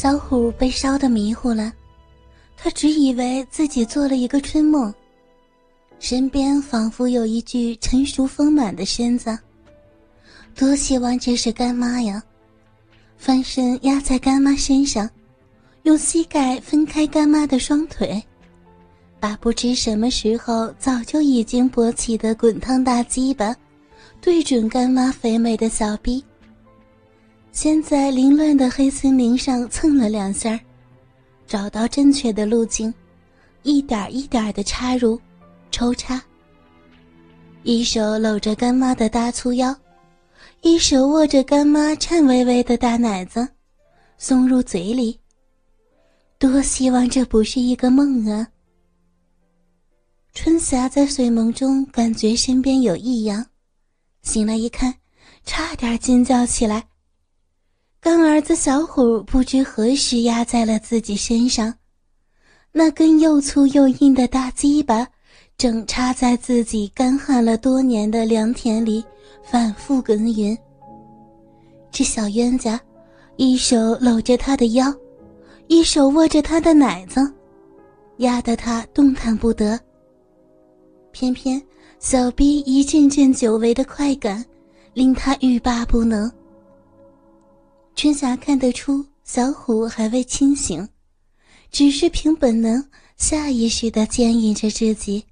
小虎被烧得迷糊了，他只以为自己做了一个春梦，身边仿佛有一具成熟丰满的身子。多希望这是干妈呀！翻身压在干妈身上，用膝盖分开干妈的双腿，把不知什么时候早就已经勃起的滚烫大鸡巴对准干妈肥美的小臂。先在凌乱的黑森林上蹭了两下找到正确的路径，一点一点的插入、抽插。一手搂着干妈的大粗腰，一手握着干妈颤巍巍的大奶子，送入嘴里。多希望这不是一个梦啊！春霞在睡梦中感觉身边有异样，醒来一看，差点尖叫起来。干儿子小虎不知何时压在了自己身上，那根又粗又硬的大鸡巴正插在自己干旱了多年的良田里，反复耕耘。这小冤家，一手搂着他的腰，一手握着他的奶子，压得他动弹不得。偏偏小逼一阵阵久违的快感，令他欲罢不能。春霞看得出小虎还未清醒，只是凭本能下意识的牵引着自己。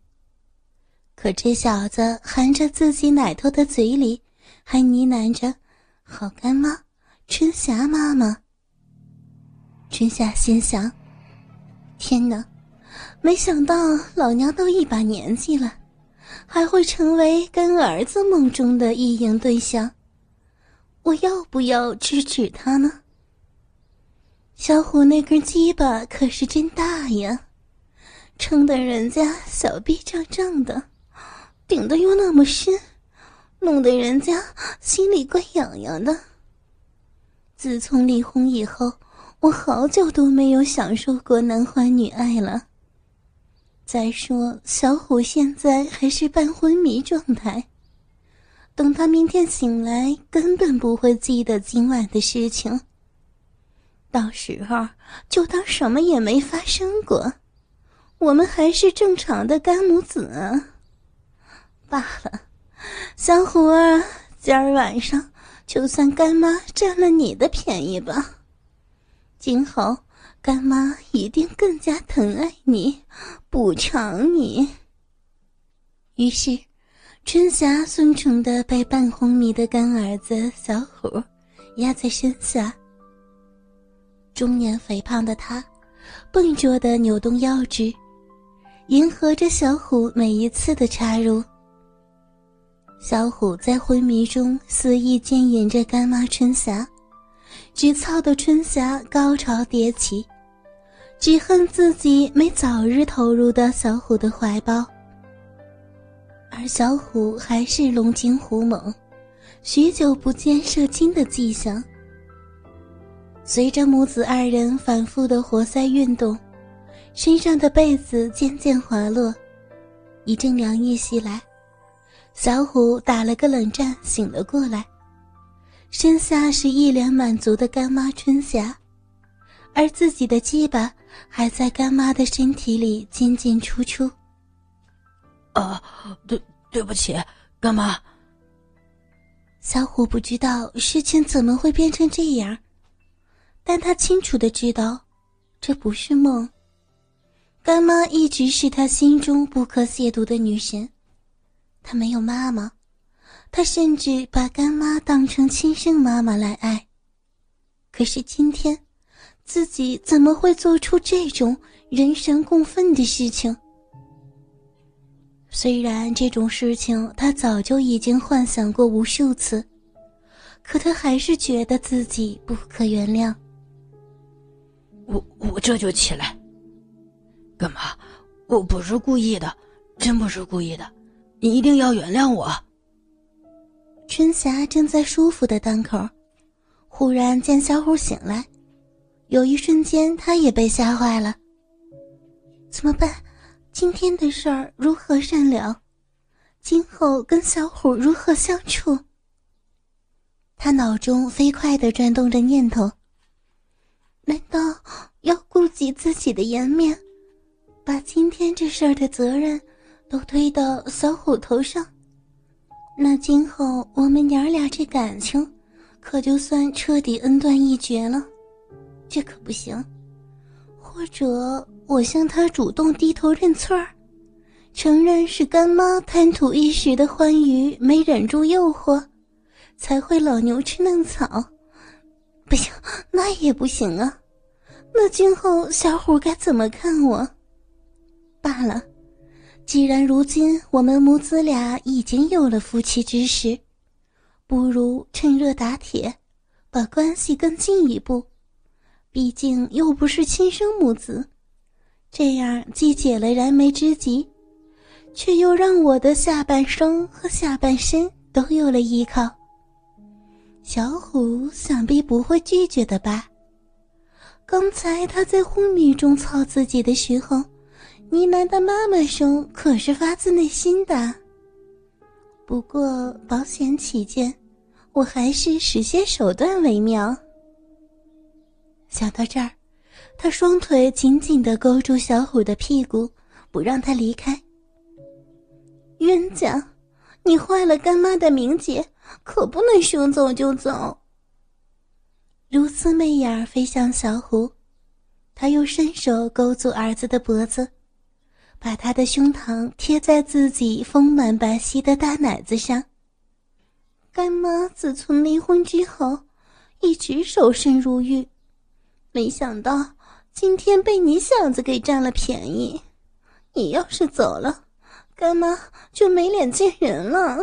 可这小子含着自己奶头的嘴里，还呢喃着“好干妈，春霞妈妈”。春霞心想：“天哪，没想到老娘都一把年纪了，还会成为干儿子梦中的意淫对象。”我要不要制止他呢？小虎那根鸡巴可是真大呀，撑得人家小臂胀胀的，顶得又那么深，弄得人家心里怪痒痒的。自从离婚以后，我好久都没有享受过男欢女爱了。再说，小虎现在还是半昏迷状态。等他明天醒来，根本不会记得今晚的事情。到时候就当什么也没发生过，我们还是正常的干母子。罢了，小虎儿，今儿晚上就算干妈占了你的便宜吧。今后干妈一定更加疼爱你，补偿你。于是。春霞顺从的被半昏迷的干儿子小虎压在身下，中年肥胖的他笨拙的扭动腰肢，迎合着小虎每一次的插入。小虎在昏迷中肆意牵引着干妈春霞，直操的春霞高潮迭起，只恨自己没早日投入到小虎的怀抱。而小虎还是龙精虎猛，许久不见射精的迹象。随着母子二人反复的活塞运动，身上的被子渐渐滑落，一阵凉意袭来，小虎打了个冷战，醒了过来，身下是一脸满足的干妈春霞，而自己的鸡巴还在干妈的身体里进进出出。啊，对，对不起，干妈。小虎不知道事情怎么会变成这样，但他清楚的知道，这不是梦。干妈一直是他心中不可亵渎的女神，他没有妈妈，他甚至把干妈当成亲生妈妈来爱。可是今天，自己怎么会做出这种人神共愤的事情？虽然这种事情他早就已经幻想过无数次，可他还是觉得自己不可原谅。我我这就起来。干嘛？我不是故意的，真不是故意的，你一定要原谅我。春霞正在舒服的当口，忽然见小虎醒来，有一瞬间他也被吓坏了。怎么办？今天的事儿如何善了？今后跟小虎如何相处？他脑中飞快的转动着念头。难道要顾及自己的颜面，把今天这事儿的责任都推到小虎头上。那今后我们娘儿俩这感情，可就算彻底恩断义绝了。这可不行。或者我向他主动低头认错儿，承认是干妈贪图一时的欢愉，没忍住诱惑，才会老牛吃嫩草。不行，那也不行啊。那今后小虎该怎么看我？罢了，既然如今我们母子俩已经有了夫妻之实，不如趁热打铁，把关系更进一步。毕竟又不是亲生母子，这样既解了燃眉之急，却又让我的下半生和下半身都有了依靠。小虎想必不会拒绝的吧？刚才他在昏迷中操自己的时候，呢喃的妈妈声可是发自内心的。不过保险起见，我还是使些手段为妙。想到这儿，他双腿紧紧的勾住小虎的屁股，不让他离开。冤家，你坏了干妈的名节，可不能说走就走。如丝媚眼飞向小虎，他又伸手勾住儿子的脖子，把他的胸膛贴在自己丰满白皙的大奶子上。干妈自从离婚之后，一直守身如玉，没想到今天被你小子给占了便宜。你要是走了，干妈就没脸见人了。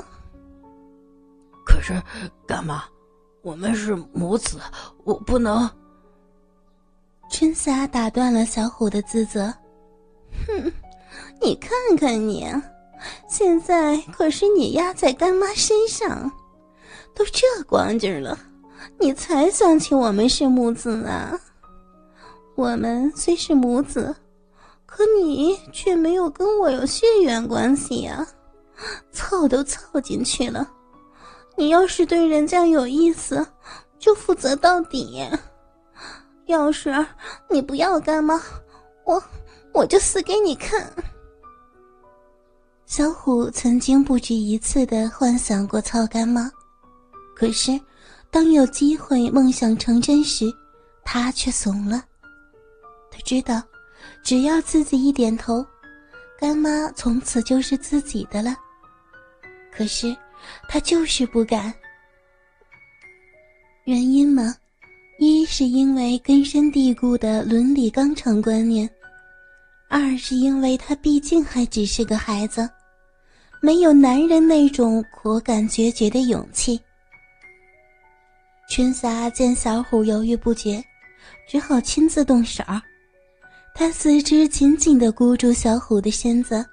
可是，干妈。我们是母子，我不能。春霞打断了小虎的自责。哼，你看看你，现在可是你压在干妈身上，都这光景了，你才想起我们是母子啊？我们虽是母子，可你却没有跟我有血缘关系呀，凑都凑进去了。你要是对人家有意思，就负责到底。要是你不要干妈，我我就死给你看。小虎曾经不止一次的幻想过操干妈，可是当有机会梦想成真时，他却怂了。他知道，只要自己一点头，干妈从此就是自己的了。可是。他就是不敢。原因嘛，一是因为根深蒂固的伦理纲常观念，二是因为他毕竟还只是个孩子，没有男人那种果敢决绝的勇气。春霞见小虎犹豫不决，只好亲自动手。他四肢紧紧地箍住小虎的身子，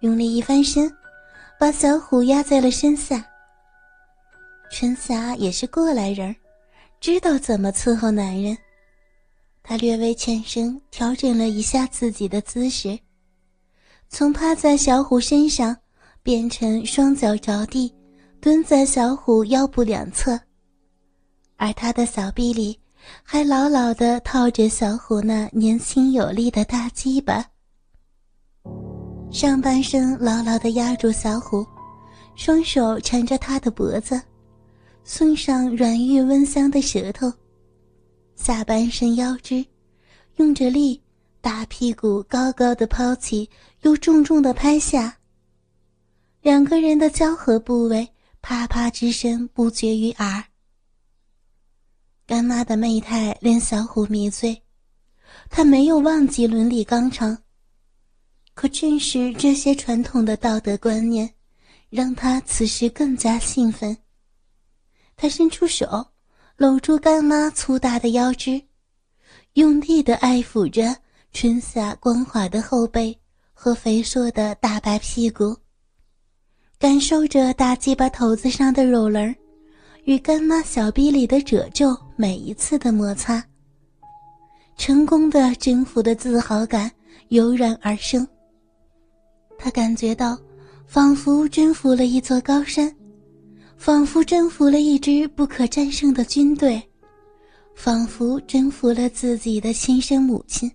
用力一翻身。把小虎压在了身下。春霞也是过来人，知道怎么伺候男人。她略微欠身，调整了一下自己的姿势，从趴在小虎身上变成双脚着地，蹲在小虎腰部两侧，而她的小臂里还牢牢地套着小虎那年轻有力的大鸡巴。上半身牢牢地压住小虎，双手缠着他的脖子，送上软玉温香的舌头。下半身腰肢，用着力，大屁股高高的抛起，又重重的拍下。两个人的交合部位，啪啪之声不绝于耳。干妈的媚态令小虎迷醉，他没有忘记伦理纲常。可正是这些传统的道德观念，让他此时更加兴奋。他伸出手，搂住干妈粗大的腰肢，用力地爱抚着春夏光滑的后背和肥硕的大白屁股，感受着大鸡巴头子上的肉棱与干妈小臂里的褶皱每一次的摩擦，成功的征服的自豪感油然而生。他感觉到，仿佛征服了一座高山，仿佛征服了一支不可战胜的军队，仿佛征服了自己的亲生母亲。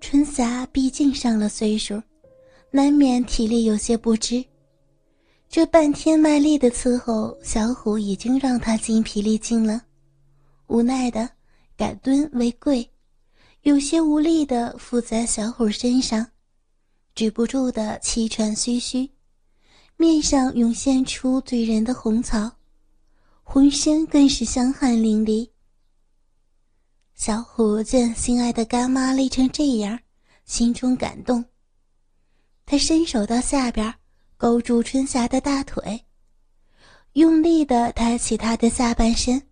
春霞毕竟上了岁数，难免体力有些不支。这半天卖力的伺候，小虎已经让他筋疲力尽了，无奈的改蹲为跪，有些无力的附在小虎身上，止不住的气喘吁吁，面上涌现出醉人的红草，浑身更是香汗淋漓。小虎见心爱的干妈累成这样，心中感动，他伸手到下边。勾住春霞的大腿，用力的抬起她的下半身，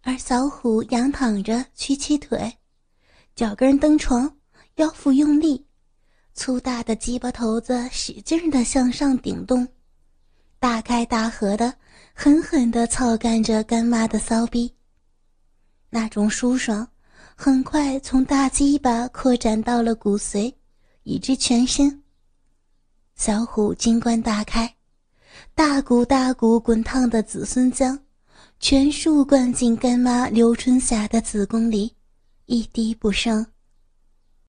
而小虎仰躺着，屈起腿，脚跟蹬床，腰腹用力，粗大的鸡巴头子使劲的向上顶动，大开大合的狠狠的操干着干妈的骚逼。那种舒爽，很快从大鸡巴扩展到了骨髓，以至全身。小虎金冠大开，大股大股滚烫的子孙浆，全数灌进干妈刘春霞的子宫里，一滴不剩。